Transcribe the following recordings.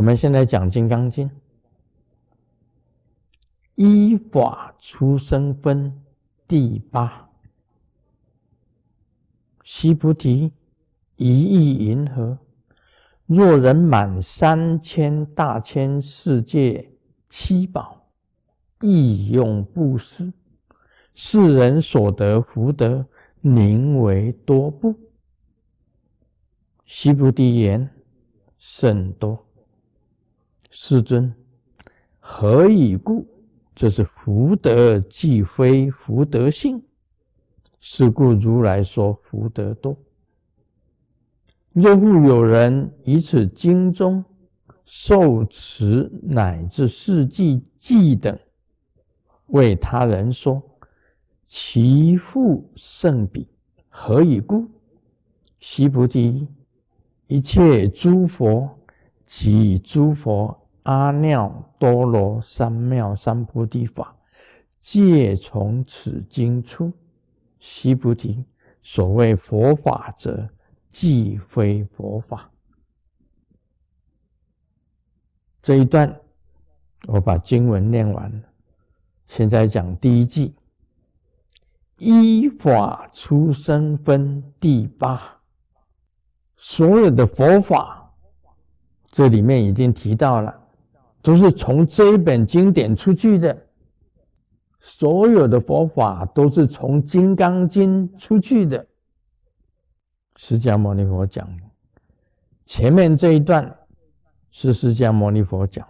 我们现在讲《金刚经》，依法出生分第八。须菩提，一意云何？若人满三千大千世界七宝，亦用布施，世人所得福德，宁为多不？须菩提言：甚多。世尊，何以故？这是福德既非福德性，是故如来说福德多。若复有人以此经中受持乃至事迹记等，为他人说，其父甚彼。何以故？须菩提，一切诸佛及诸佛。阿耨多罗三藐三菩提法，皆从此经出。悉菩提，所谓佛法者，即非佛法。这一段，我把经文念完了。现在讲第一句：依法出生分第八。所有的佛法，这里面已经提到了。都是从这一本经典出去的，所有的佛法都是从《金刚经》出去的。释迦牟尼佛讲，前面这一段是释迦牟尼佛讲：“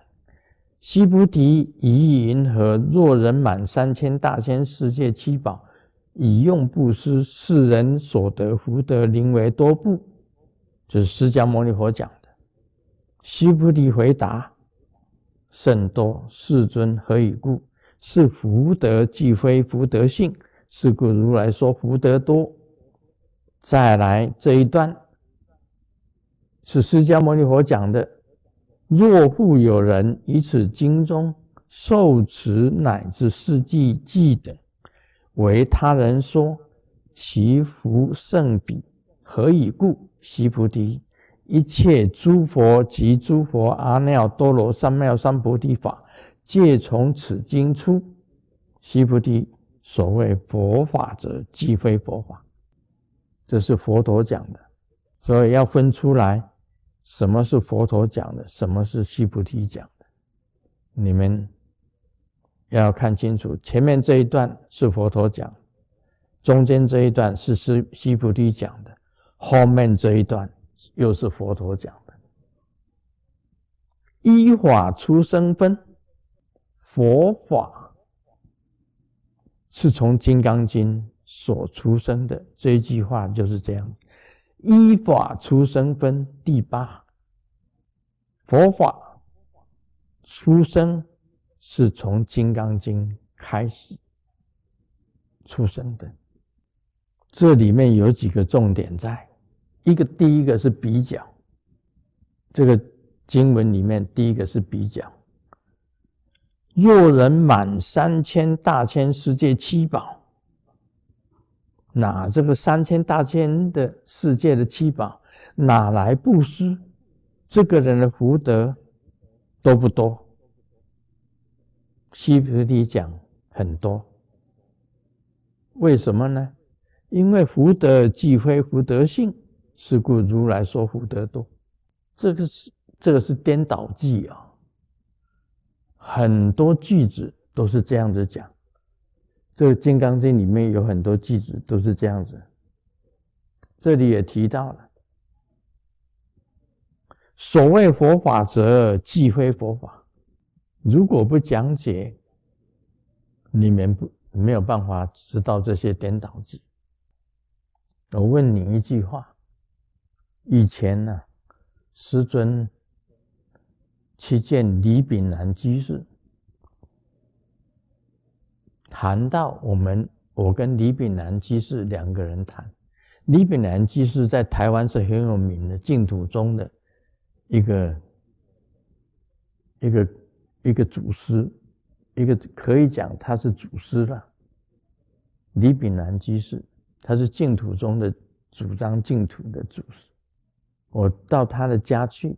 须菩提，以云何？若人满三千大千世界七宝，以用布施，世人所得福德，宁为多不？”这是释迦牟尼佛讲的。须菩提回答。甚多，世尊何以故？是福德既非福德性，是故如来说福德多。再来这一段，是释迦牟尼佛讲的：若复有人以此经中受持乃至事迹记等，为他人说，其福甚彼。何以故？悉菩提。一切诸佛及诸佛阿耨多罗三藐三菩提法，皆从此经出。须菩提，所谓佛法者，即非佛法。这是佛陀讲的，所以要分出来，什么是佛陀讲的，什么是须菩提讲的。你们要看清楚，前面这一段是佛陀讲，中间这一段是须须菩提讲的，后面这一段。又是佛陀讲的，依法出生分，佛法是从《金刚经》所出生的。这一句话就是这样：依法出生分第八，佛法出生是从《金刚经》开始出生的。这里面有几个重点在。一个第一个是比较，这个经文里面第一个是比较。若人满三千大千世界七宝，哪这个三千大千的世界的七宝哪来布施？这个人的福德多不多？西菩提讲很多。为什么呢？因为福德既非福德性。是故如来说福德多，这个是这个是颠倒句啊。很多句子都是这样子讲，这个《金刚经》里面有很多句子都是这样子。这里也提到了，所谓佛法者，即非佛法。如果不讲解，你们不没有办法知道这些颠倒句。我问你一句话。以前呢，师尊去见李炳南居士，谈到我们，我跟李炳南居士两个人谈。李炳南居士在台湾是很有名的净土宗的一个一个一个祖师，一个可以讲他是祖师了。李炳南居士，他是净土宗的主张净土的祖师。我到他的家去，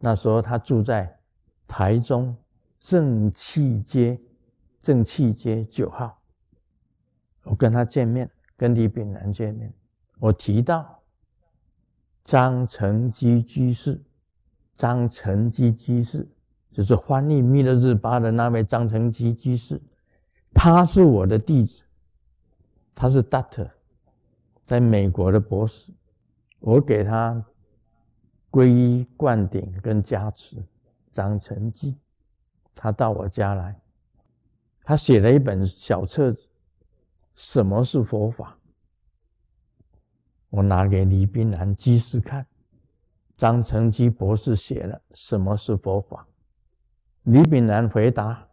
那时候他住在台中正气街正气街九号，我跟他见面，跟李炳南见面，我提到张承基居士，张承基居士就是翻译《弥勒日巴》的那位张承基居士，他是我的弟子，他是 Doctor，在美国的博士，我给他。皈依灌顶跟加持，张成基，他到我家来，他写了一本小册子，什么是佛法？我拿给李冰南居士看，张成基博士写了什么是佛法？李炳南回答：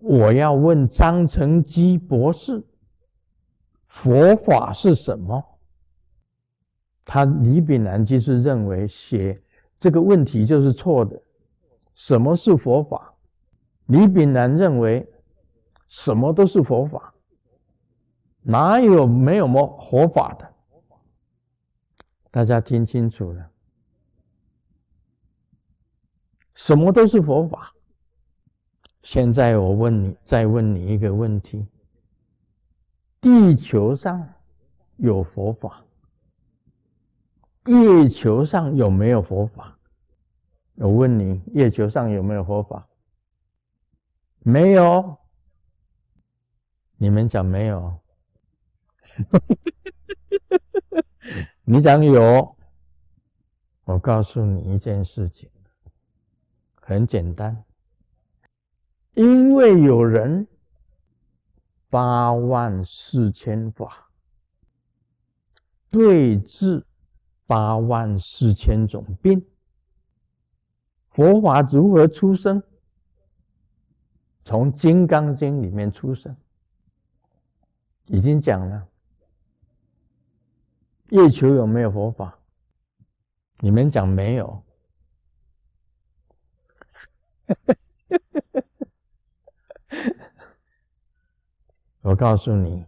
我要问张成基博士，佛法是什么？他李炳南就是认为写这个问题就是错的。什么是佛法？李炳南认为什么都是佛法，哪有没有么佛法的？大家听清楚了，什么都是佛法。现在我问你，再问你一个问题：地球上有佛法？月球上有没有佛法？我问你，月球上有没有佛法？没有。你们讲没有？你讲有。我告诉你一件事情，很简单，因为有人八万四千法对治。八万四千种病，佛法如何出生？从《金刚经》里面出生，已经讲了。月球有没有佛法？你们讲没有。我告诉你。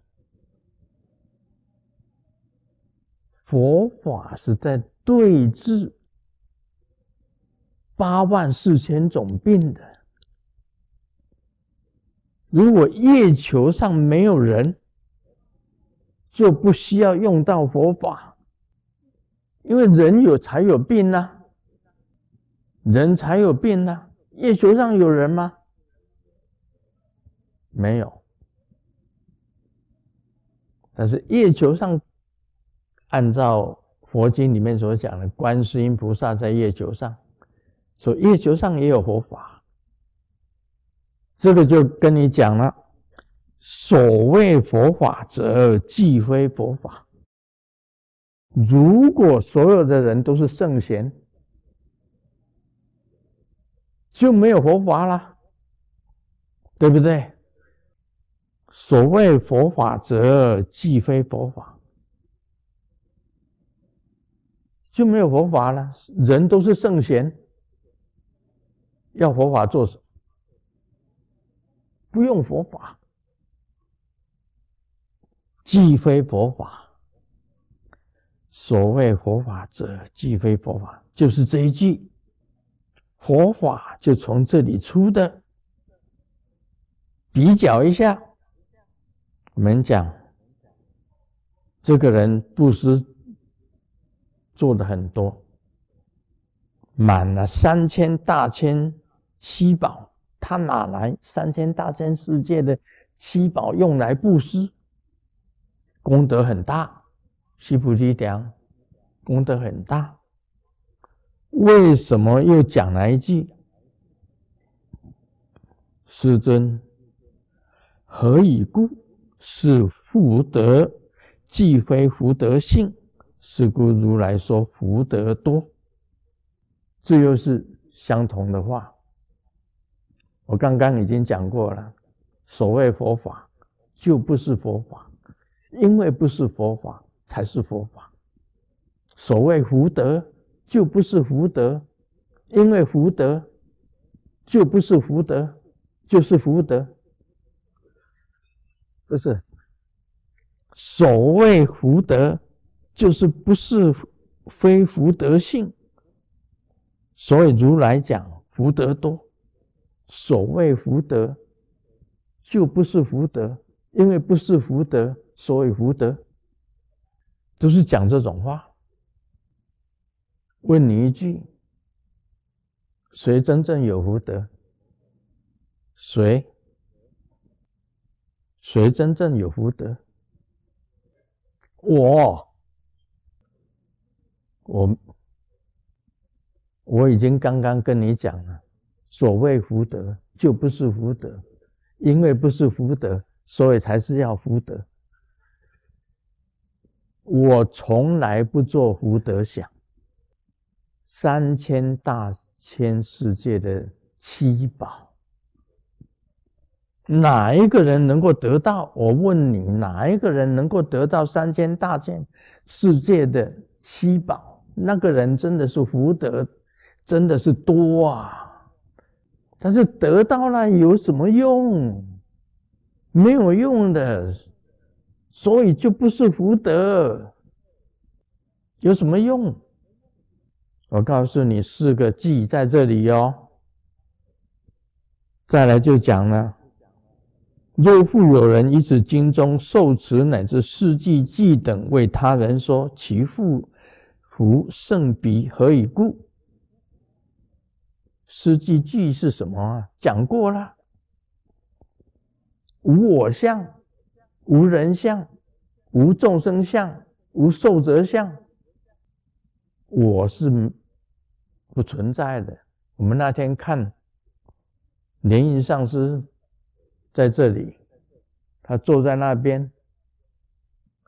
佛法是在对治八万四千种病的。如果月球上没有人，就不需要用到佛法，因为人有才有病呐，人才有病呐。月球上有人吗？没有。但是月球上。按照佛经里面所讲的，观世音菩萨在月球上，说月球上也有佛法。这个就跟你讲了，所谓佛法则即非佛法。如果所有的人都是圣贤，就没有佛法了，对不对？所谓佛法则即非佛法。就没有佛法了。人都是圣贤，要佛法做什么？不用佛法，既非佛法。所谓佛法者，既非佛法，就是这一句。佛法就从这里出的。比较一下，我们讲，这个人布施。做的很多，满了三千大千七宝，他哪来三千大千世界的七宝用来布施？功德很大，须菩提讲，功德很大。为什么又讲了一句？师尊，何以故？是福德，既非福德性。是故如来说福德多，这又是相同的话。我刚刚已经讲过了，所谓佛法就不是佛法，因为不是佛法才是佛法。所谓福德就不是福德，因为福德就不是福德，就是福德。不是所谓福德。就是不是非福德性，所以如来讲福德多，所谓福德，就不是福德，因为不是福德，所以福德，都是讲这种话。问你一句：谁真正有福德？谁？谁真正有福德？我，我，我已经刚刚跟你讲了，所谓福德就不是福德，因为不是福德，所以才是要福德。我从来不做福德想，三千大千世界的七宝。哪一个人能够得到？我问你，哪一个人能够得到三千大千世界的七宝？那个人真的是福德，真的是多啊！但是得到了有什么用？没有用的，所以就不是福德。有什么用？我告诉你四个记在这里哟。再来就讲了。若复有人以此经中受持乃至世纪记等为他人说，其父福胜彼何以故？世纪记是什么啊？讲过了，无我相，无人相，无众生相，无寿者相。我是不存在的。我们那天看莲云上师。在这里，他坐在那边。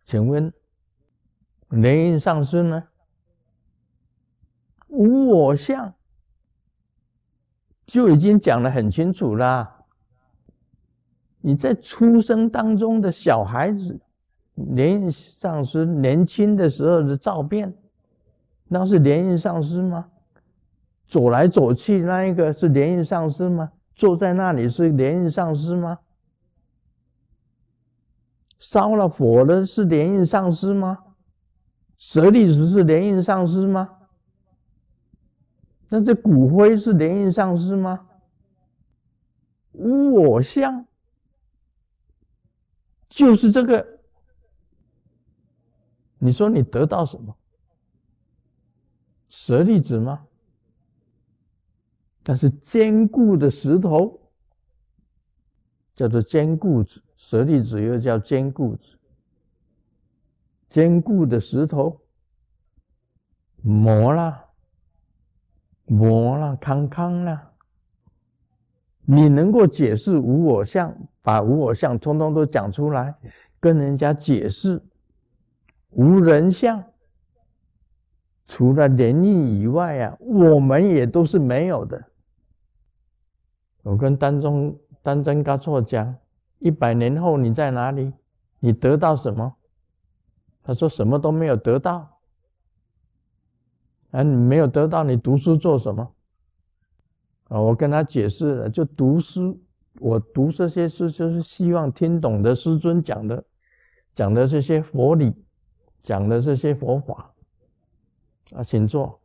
请问，莲印上师呢？无我相，就已经讲得很清楚啦。你在出生当中的小孩子，莲印上师年轻的时候的照片，那是莲印上师吗？走来走去那一个是莲印上师吗？坐在那里是莲印上师吗？烧了火的是莲印上师吗？舍利子是莲印上师吗？那这骨灰是莲印上师吗？无我相，就是这个。你说你得到什么？舍利子吗？但是坚固的石头，叫做坚固子，舍利子又叫坚固子。坚固的石头磨了，磨了，康康了。你能够解释无我相，把无我相通通都讲出来，跟人家解释无人相。除了莲印以外啊，我们也都是没有的。我跟丹中丹真嘎错讲，一百年后你在哪里？你得到什么？他说什么都没有得到。啊，你没有得到，你读书做什么？啊，我跟他解释了，就读书。我读这些书，就是希望听懂的师尊讲的，讲的这些佛理，讲的这些佛法。啊，请坐。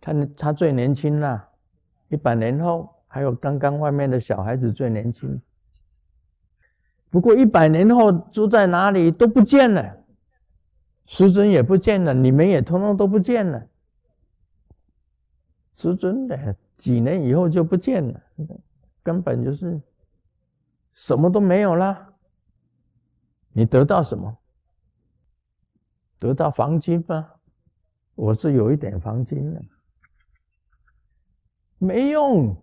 他他最年轻了。一百年后，还有刚刚外面的小孩子最年轻。不过一百年后住在哪里都不见了，师尊也不见了，你们也通通都不见了。师尊的几年以后就不见了，根本就是什么都没有了。你得到什么？得到黄金吗？我是有一点黄金的。没用，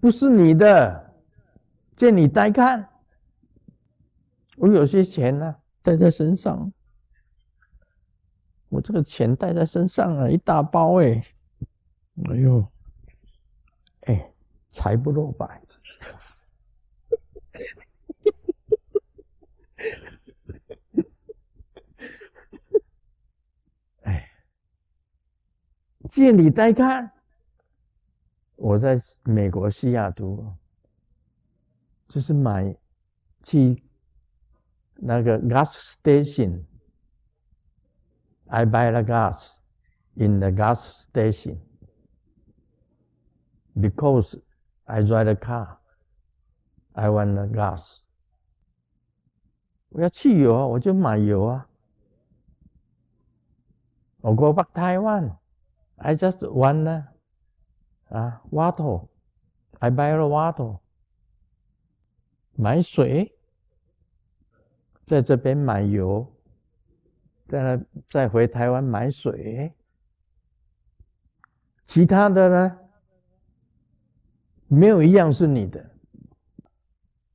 不是你的，借你带看。我有些钱呢，带在身上。我这个钱带在身上啊，一大包哎，哎呦，哎，财不露白。哎，借你带看。我在美国西雅图，就是买去那个 gas station I buy the gas in the gas station because I drive a car. I want the gas. 我要汽油啊，我就买油啊。我 go back Taiwan. I just want the 啊 water. I buy the water. 买水，在这边买油，再来再回台湾买水。其他的呢，没有一样是你的，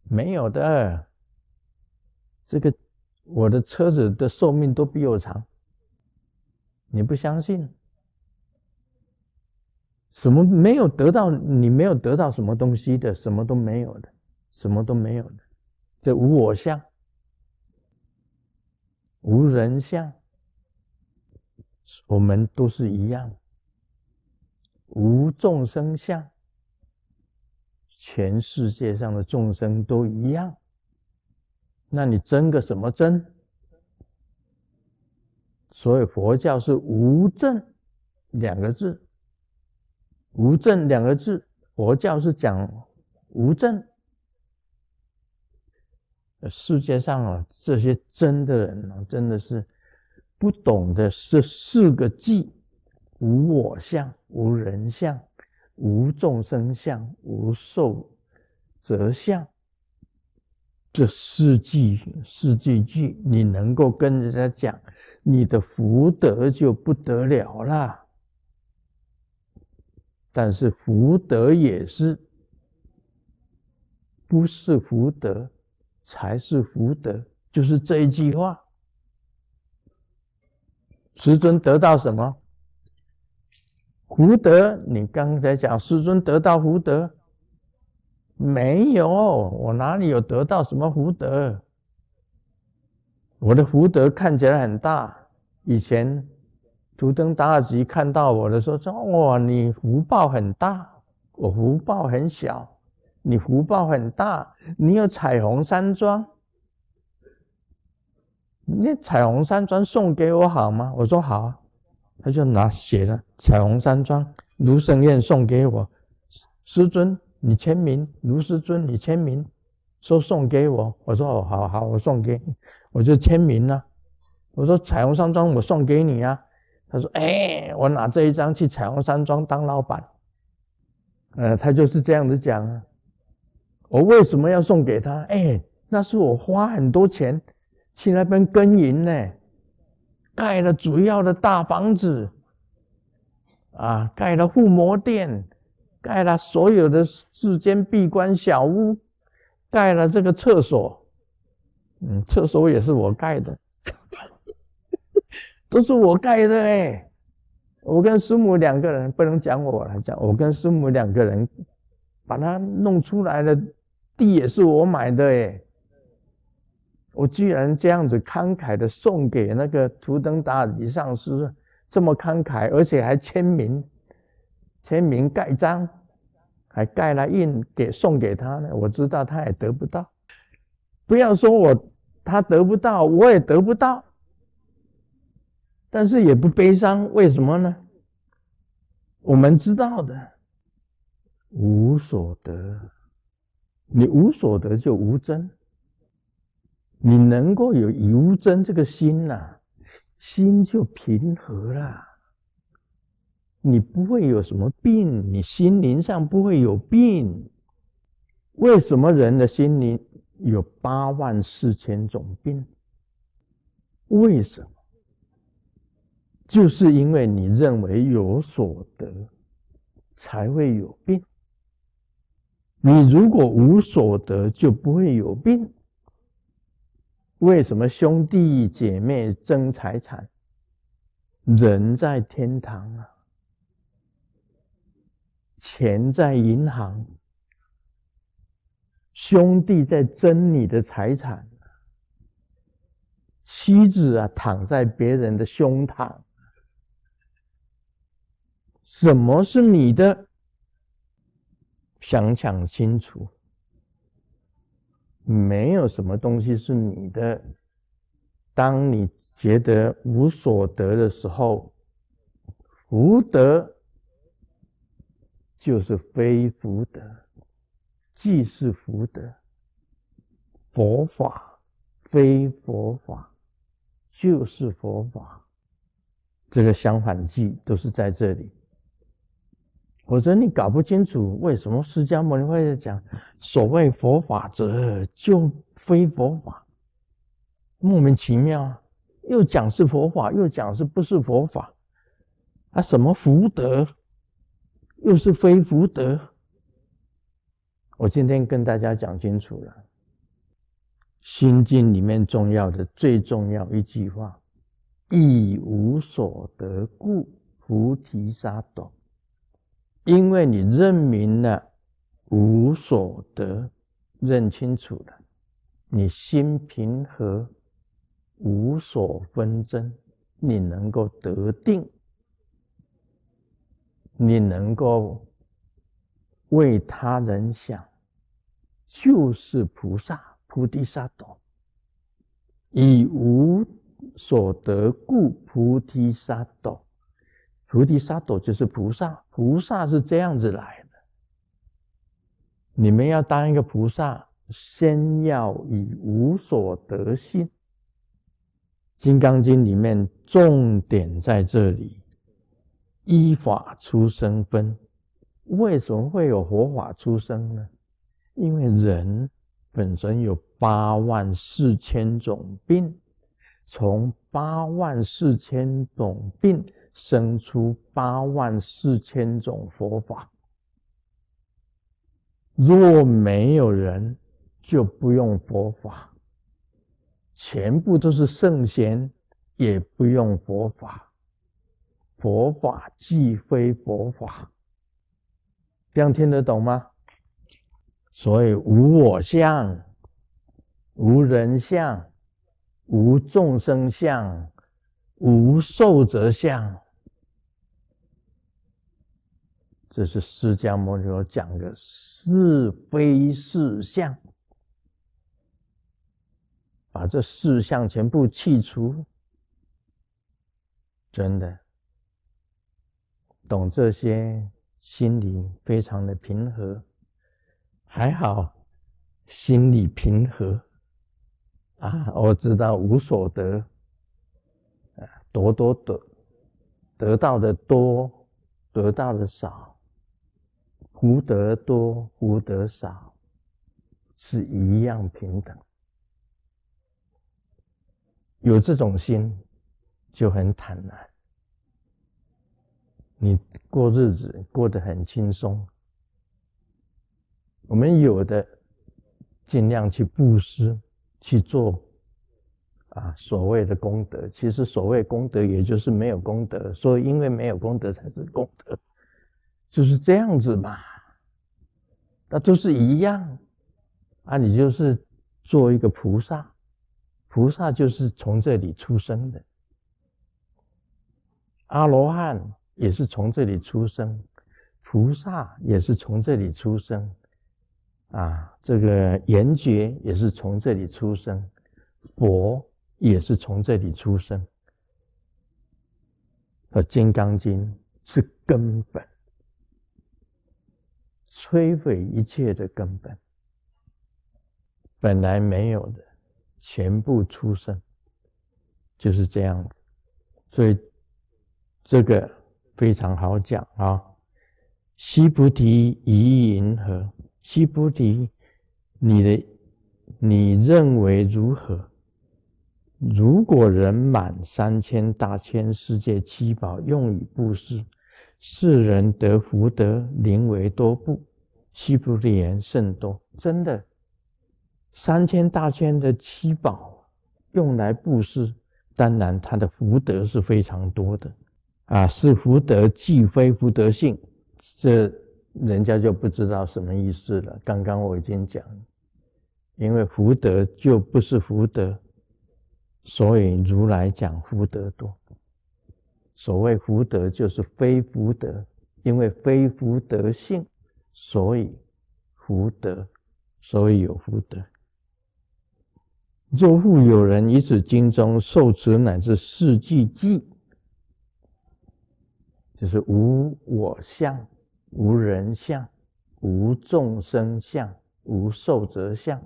没有的。这个我的车子的寿命都比我长，你不相信？什么没有得到？你没有得到什么东西的，什么都没有的，什么都没有的。这无我相，无人相，我们都是一样。无众生相，全世界上的众生都一样。那你争个什么争？所以佛教是无证两个字，无证两个字，佛教是讲无证。世界上啊，这些真的人啊，真的是不懂得这四个记：无我相、无人相、无众生相、无寿者相。这四句四句句，你能够跟人家讲，你的福德就不得了啦。但是福德也是，不是福德才是福德，就是这一句话。师尊得到什么福德？你刚才讲师尊得到福德。没有，我哪里有得到什么福德？我的福德看起来很大。以前图登大吉看到我的时候说：“哇，你福报很大，我福报很小。你福报很大，你有彩虹山庄，你彩虹山庄送给我好吗？”我说：“好啊。”他就拿写了彩虹山庄卢胜彦送给我，师尊。你签名，卢师尊，你签名，说送给我。我说哦，好好，我送给你，我就签名了。我说彩虹山庄，我送给你啊。他说，哎，我拿这一张去彩虹山庄当老板。呃，他就是这样子讲啊。我为什么要送给他？哎，那是我花很多钱去那边耕耘呢，盖了主要的大房子，啊，盖了护摩殿。盖了所有的世间闭关小屋，盖了这个厕所，嗯，厕所也是我盖的，都是我盖的哎。我跟师母两个人，不能讲我来讲，我跟师母两个人把它弄出来的地也是我买的哎。我居然这样子慷慨的送给那个图登达里上师，这么慷慨，而且还签名。签名盖章，还盖了印给送给他呢。我知道他也得不到，不要说我他得不到，我也得不到，但是也不悲伤。为什么呢？我们知道的，无所得，你无所得就无真，你能够有无真这个心呐，心就平和了。你不会有什么病，你心灵上不会有病。为什么人的心灵有八万四千种病？为什么？就是因为你认为有所得，才会有病。你如果无所得，就不会有病。为什么兄弟姐妹争财产？人在天堂啊！钱在银行，兄弟在争你的财产，妻子啊躺在别人的胸膛，什么是你的？想想清楚，没有什么东西是你的。当你觉得无所得的时候，福德就是非福德，即是福德，佛法非佛法，就是佛法。这个相反句都是在这里。否则你搞不清楚为什么释迦牟尼会讲所谓佛法者就非佛法，莫名其妙，又讲是佛法，又讲是不是佛法，啊，什么福德，又是非福德。我今天跟大家讲清楚了，《心经》里面重要的最重要一句话：亦无所得故，菩提萨埵。因为你认明了无所得，认清楚了，你心平和，无所纷争，你能够得定，你能够为他人想，就是菩萨菩提萨埵。以无所得故，菩提萨埵。菩提萨埵就是菩萨，菩萨是这样子来的。你们要当一个菩萨，先要以无所得心。《金刚经》里面重点在这里，依法出生分。为什么会有佛法出生呢？因为人本身有八万四千种病，从八万四千种病。生出八万四千种佛法，若没有人，就不用佛法；全部都是圣贤，也不用佛法。佛法既非佛法，这样听得懂吗？所以无我相、无人相、无众生相、无寿者相。这是释迦牟尼佛讲的是非事相，把这四相全部去除，真的懂这些，心里非常的平和，还好，心里平和啊！我知道无所得，啊，多多得，得到的多，得到的少。福德多，福德少，是一样平等。有这种心，就很坦然。你过日子过得很轻松。我们有的尽量去布施，去做啊所谓的功德。其实所谓功德，也就是没有功德。所以因为没有功德，才是功德。就是这样子嘛，那都是一样啊！你就是做一个菩萨，菩萨就是从这里出生的，阿罗汉也是从这里出生，菩萨也是从这里出生，啊，这个圆觉也是从这里出生，佛也是从这里出生，而《金刚经》是根本。摧毁一切的根本，本来没有的，全部出生，就是这样子。所以这个非常好讲啊。西菩提疑云何？西菩提，你的你认为如何？如果人满三千大千世界七宝用以布施。世人得福德，宁为多不？西菩提言甚多，真的，三千大千的七宝用来布施，当然他的福德是非常多的啊。是福德既非福德性，这人家就不知道什么意思了。刚刚我已经讲，因为福德就不是福德，所以如来讲福德多。所谓福德，就是非福德，因为非福德性，所以福德，所以有福德。若复有人以此经中受持乃至四句偈，就是无我相、无人相、无众生相、无寿者相。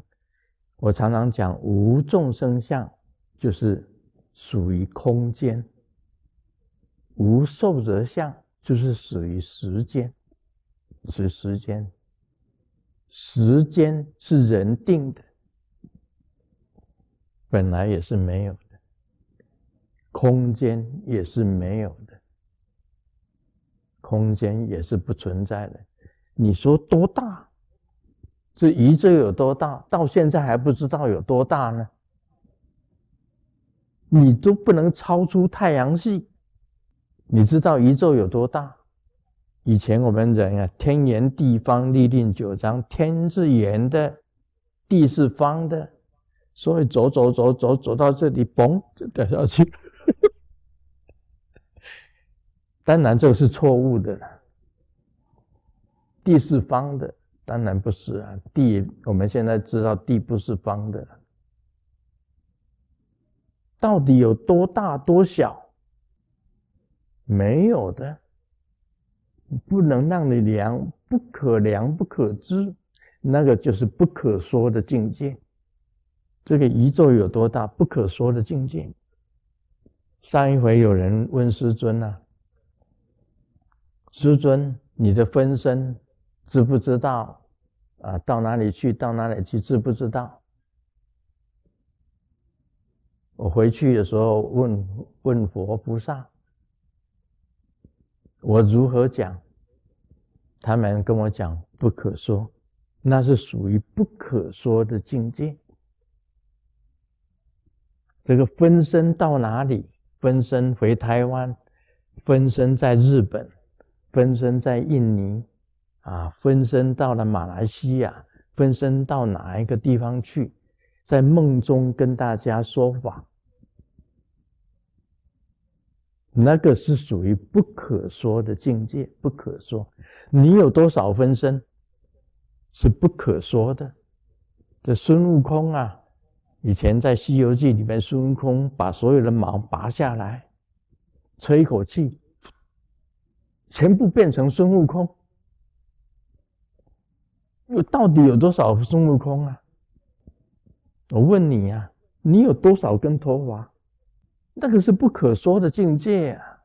我常常讲，无众生相就是属于空间，无寿者相就是属于时间，是时间。时间是人定的，本来也是没有的；空间也是没有的，空间也是不存在的。你说多大？这宇宙有多大？到现在还不知道有多大呢？你都不能超出太阳系，你知道宇宙有多大？以前我们人啊，天圆地方，立定九章，天是圆的，地是方的，所以走走走走走到这里，嘣就掉下去。当然这个是错误的了。地是方的，当然不是啊。地我们现在知道地不是方的。到底有多大多小？没有的。不能让你量，不可量，不可知，那个就是不可说的境界。这个宇宙有多大？不可说的境界。上一回有人问师尊啊，师尊，你的分身知不知道？啊，到哪里去？到哪里去？知不知道？我回去的时候问问佛菩萨。我如何讲？他们跟我讲不可说，那是属于不可说的境界。这个分身到哪里？分身回台湾，分身在日本，分身在印尼，啊，分身到了马来西亚，分身到哪一个地方去？在梦中跟大家说法。那个是属于不可说的境界，不可说。你有多少分身，是不可说的。这孙悟空啊，以前在《西游记》里面，孙悟空把所有的毛拔下来，吹一口气，全部变成孙悟空。有到底有多少孙悟空啊？我问你呀，你有多少根头发？那个是不可说的境界啊！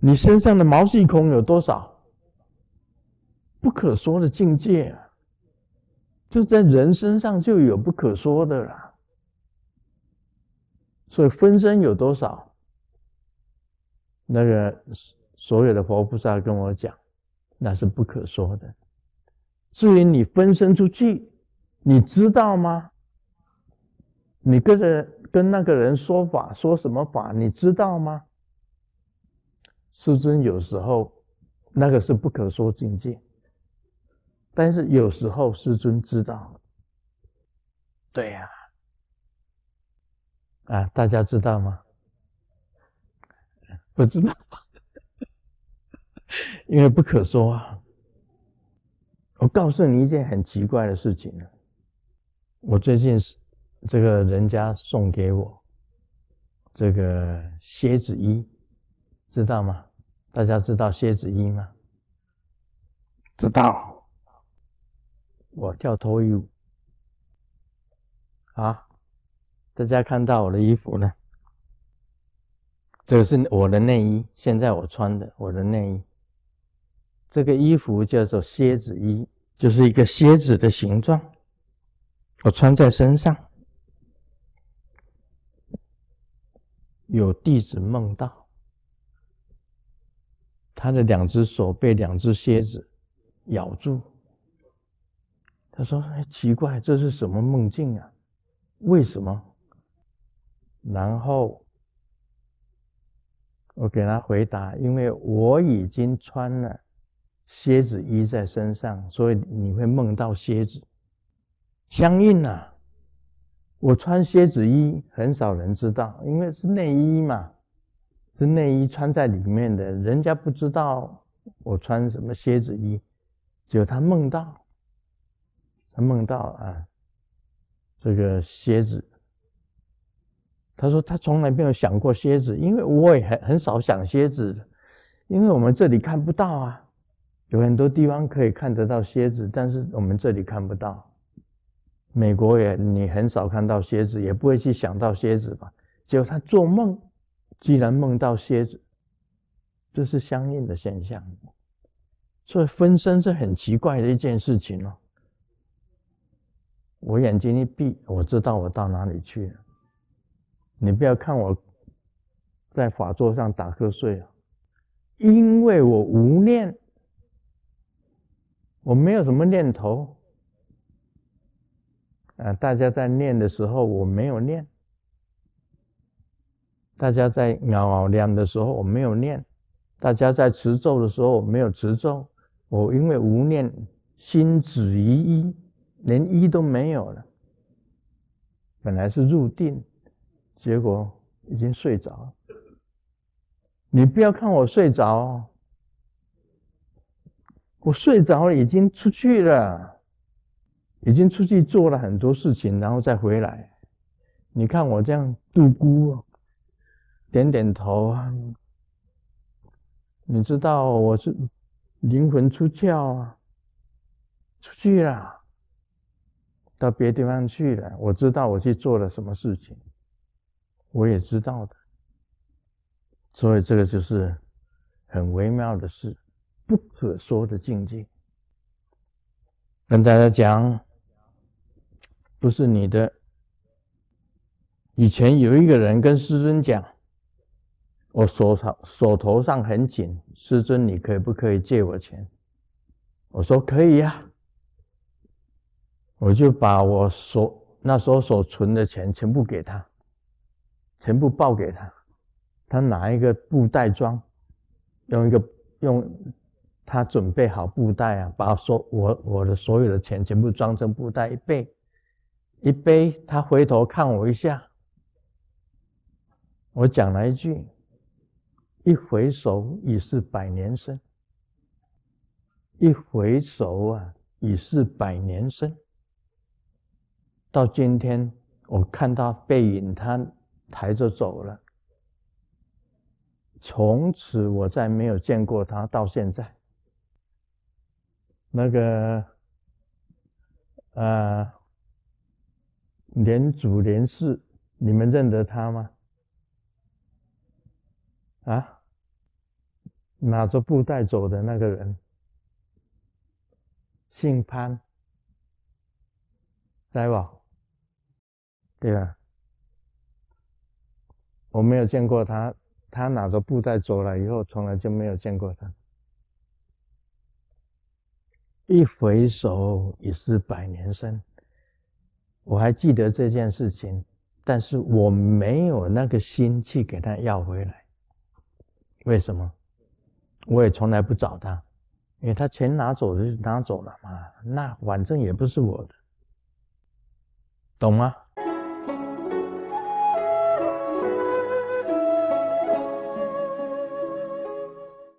你身上的毛细孔有多少？不可说的境界啊！就在人身上就有不可说的了。所以分身有多少？那个所有的佛菩萨跟我讲，那是不可说的。至于你分身出去，你知道吗？你跟着。跟那个人说法，说什么法？你知道吗？师尊有时候那个是不可说境界，但是有时候师尊知道。对呀，啊，大家知道吗？不知道，因为不可说啊。我告诉你一件很奇怪的事情我最近是。这个人家送给我这个蝎子衣，知道吗？大家知道蝎子衣吗？知道。我跳脱衣舞啊！大家看到我的衣服呢？这个是我的内衣，现在我穿的我的内衣。这个衣服叫做蝎子衣，就是一个蝎子的形状，我穿在身上。有弟子梦到，他的两只手被两只蝎子咬住。他说：“哎，奇怪，这是什么梦境啊？为什么？”然后我给他回答：“因为我已经穿了蝎子衣在身上，所以你会梦到蝎子。相应啊。”我穿蝎子衣，很少人知道，因为是内衣嘛，是内衣穿在里面的，人家不知道我穿什么蝎子衣，只有他梦到，他梦到啊，这个蝎子，他说他从来没有想过蝎子，因为我也很很少想蝎子，因为我们这里看不到啊，有很多地方可以看得到蝎子，但是我们这里看不到。美国也你很少看到蝎子，也不会去想到蝎子吧？结果他做梦，居然梦到蝎子，这是相应的现象。所以分身是很奇怪的一件事情哦。我眼睛一闭，我知道我到哪里去了。你不要看我在法座上打瞌睡啊，因为我无念，我没有什么念头。啊，大家在念的时候我没有念；大家在咬咬念的时候我没有念；大家在持咒的时候我没有持咒。我因为无念，心止于一，连一都没有了。本来是入定，结果已经睡着了。你不要看我睡着，我睡着了已经出去了，已经出去做了很多事情，然后再回来。你看我这样度孤，点点头啊。你知道我是。灵魂出窍啊，出去了，到别地方去了。我知道我去做了什么事情，我也知道的。所以这个就是很微妙的事，不可说的境界。跟大家讲，不是你的。以前有一个人跟师尊讲。我手上手头上很紧，师尊，你可不可以借我钱？我说可以呀，我就把我所那时候所存的钱全部给他，全部报给他，他拿一个布袋装，用一个用他准备好布袋啊，把所我我的所有的钱全部装成布袋一背，一杯，他回头看我一下，我讲了一句。一回首已是百年身，一回首啊，已是百年身。到今天，我看到背影，他抬着走了。从此我再没有见过他，到现在。那个，啊，连祖连氏，你们认得他吗？啊？拿着布袋走的那个人，姓潘，在吧？对吧？我没有见过他，他拿着布袋走了以后，从来就没有见过他。一回首已是百年身，我还记得这件事情，但是我没有那个心去给他要回来。为什么？我也从来不找他，因为他钱拿走就拿走了嘛，那反正也不是我的，懂吗？